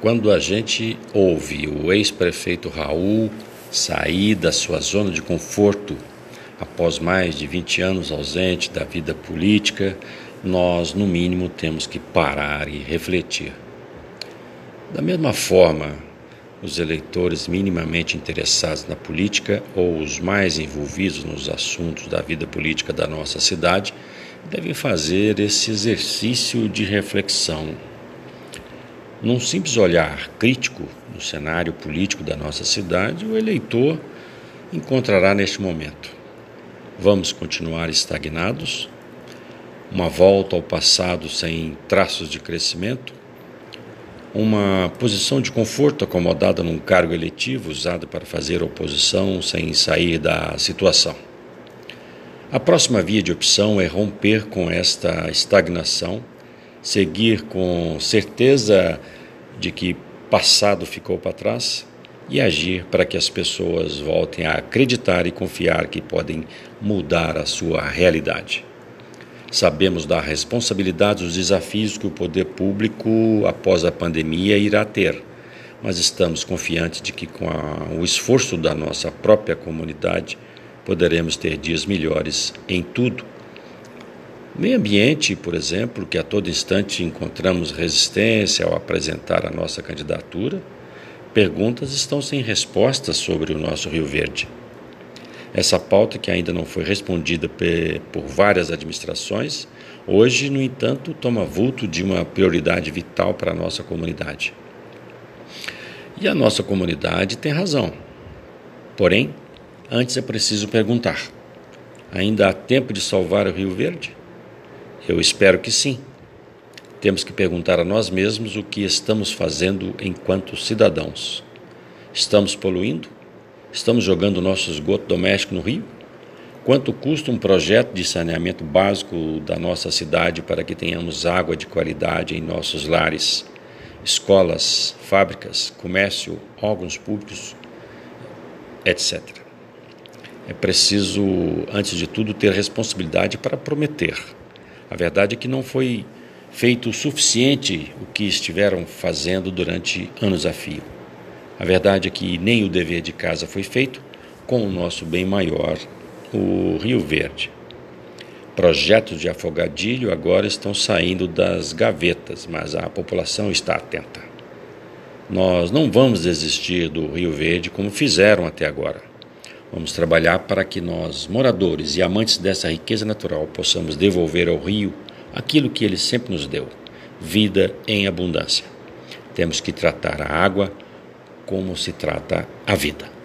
Quando a gente ouve o ex-prefeito Raul sair da sua zona de conforto após mais de 20 anos ausente da vida política, nós, no mínimo, temos que parar e refletir. Da mesma forma, os eleitores minimamente interessados na política ou os mais envolvidos nos assuntos da vida política da nossa cidade devem fazer esse exercício de reflexão num simples olhar crítico no cenário político da nossa cidade, o eleitor encontrará neste momento. Vamos continuar estagnados? Uma volta ao passado sem traços de crescimento? Uma posição de conforto acomodada num cargo eletivo usado para fazer oposição sem sair da situação? A próxima via de opção é romper com esta estagnação seguir com certeza de que passado ficou para trás e agir para que as pessoas voltem a acreditar e confiar que podem mudar a sua realidade. Sabemos da responsabilidade dos desafios que o poder público, após a pandemia, irá ter, mas estamos confiantes de que, com a, o esforço da nossa própria comunidade, poderemos ter dias melhores em tudo Meio ambiente, por exemplo, que a todo instante encontramos resistência ao apresentar a nossa candidatura, perguntas estão sem respostas sobre o nosso Rio Verde. Essa pauta, que ainda não foi respondida por várias administrações, hoje, no entanto, toma vulto de uma prioridade vital para a nossa comunidade. E a nossa comunidade tem razão. Porém, antes é preciso perguntar: ainda há tempo de salvar o Rio Verde? Eu espero que sim. Temos que perguntar a nós mesmos o que estamos fazendo enquanto cidadãos. Estamos poluindo? Estamos jogando nosso esgoto doméstico no rio? Quanto custa um projeto de saneamento básico da nossa cidade para que tenhamos água de qualidade em nossos lares, escolas, fábricas, comércio, órgãos públicos, etc. É preciso, antes de tudo, ter responsabilidade para prometer a verdade é que não foi feito o suficiente o que estiveram fazendo durante anos a fio. A verdade é que nem o dever de casa foi feito com o nosso bem maior, o Rio Verde. Projetos de afogadilho agora estão saindo das gavetas, mas a população está atenta. Nós não vamos desistir do Rio Verde como fizeram até agora. Vamos trabalhar para que nós, moradores e amantes dessa riqueza natural, possamos devolver ao rio aquilo que ele sempre nos deu: vida em abundância. Temos que tratar a água como se trata a vida.